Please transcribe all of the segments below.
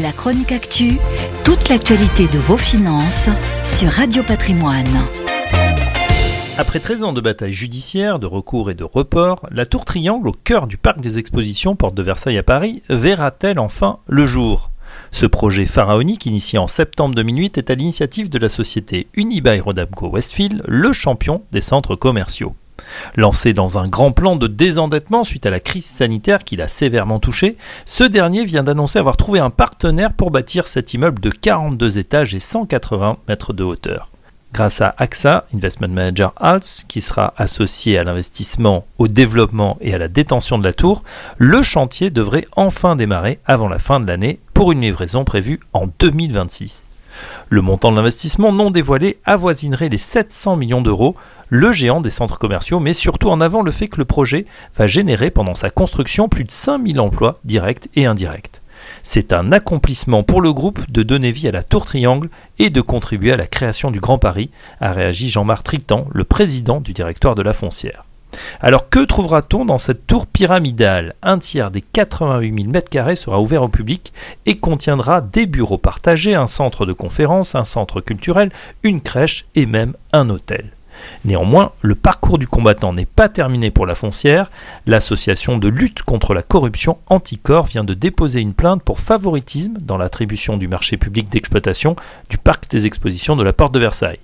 La chronique actu, toute l'actualité de vos finances sur Radio Patrimoine. Après 13 ans de bataille judiciaire, de recours et de report, la tour Triangle au cœur du parc des expositions Porte de Versailles à Paris verra-t-elle enfin le jour? Ce projet pharaonique, initié en septembre 2008, est à l'initiative de la société Unibail Rodamco Westfield, le champion des centres commerciaux. Lancé dans un grand plan de désendettement suite à la crise sanitaire qui l'a sévèrement touché, ce dernier vient d'annoncer avoir trouvé un partenaire pour bâtir cet immeuble de 42 étages et 180 mètres de hauteur. Grâce à AXA, Investment Manager Alts, qui sera associé à l'investissement, au développement et à la détention de la tour, le chantier devrait enfin démarrer avant la fin de l'année pour une livraison prévue en 2026. Le montant de l'investissement non dévoilé avoisinerait les 700 millions d'euros. Le géant des centres commerciaux met surtout en avant le fait que le projet va générer pendant sa construction plus de 5000 emplois directs et indirects. C'est un accomplissement pour le groupe de donner vie à la Tour Triangle et de contribuer à la création du Grand Paris, a réagi Jean-Marc Tritan, le président du directoire de la foncière. Alors que trouvera-t-on dans cette tour pyramidale? Un tiers des 88 000 m2 sera ouvert au public et contiendra des bureaux partagés, un centre de conférence, un centre culturel, une crèche et même un hôtel. Néanmoins, le parcours du combattant n'est pas terminé pour la foncière. L'association de lutte contre la corruption Anticor vient de déposer une plainte pour favoritisme dans l'attribution du marché public d'exploitation du parc des expositions de la Porte de Versailles.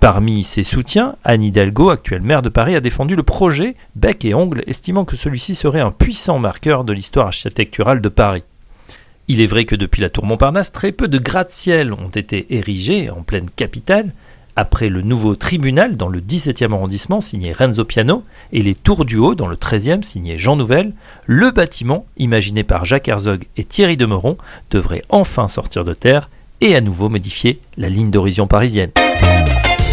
Parmi ses soutiens, Anne Hidalgo, actuelle maire de Paris, a défendu le projet bec et ongle, estimant que celui-ci serait un puissant marqueur de l'histoire architecturale de Paris. Il est vrai que depuis la tour Montparnasse, très peu de gratte-ciel ont été érigés en pleine capitale, après le nouveau tribunal dans le 17e arrondissement signé Renzo Piano et les tours du haut dans le 13e signé Jean Nouvel, le bâtiment, imaginé par Jacques Herzog et Thierry Demeron, devrait enfin sortir de terre et à nouveau modifier la ligne d'horizon parisienne.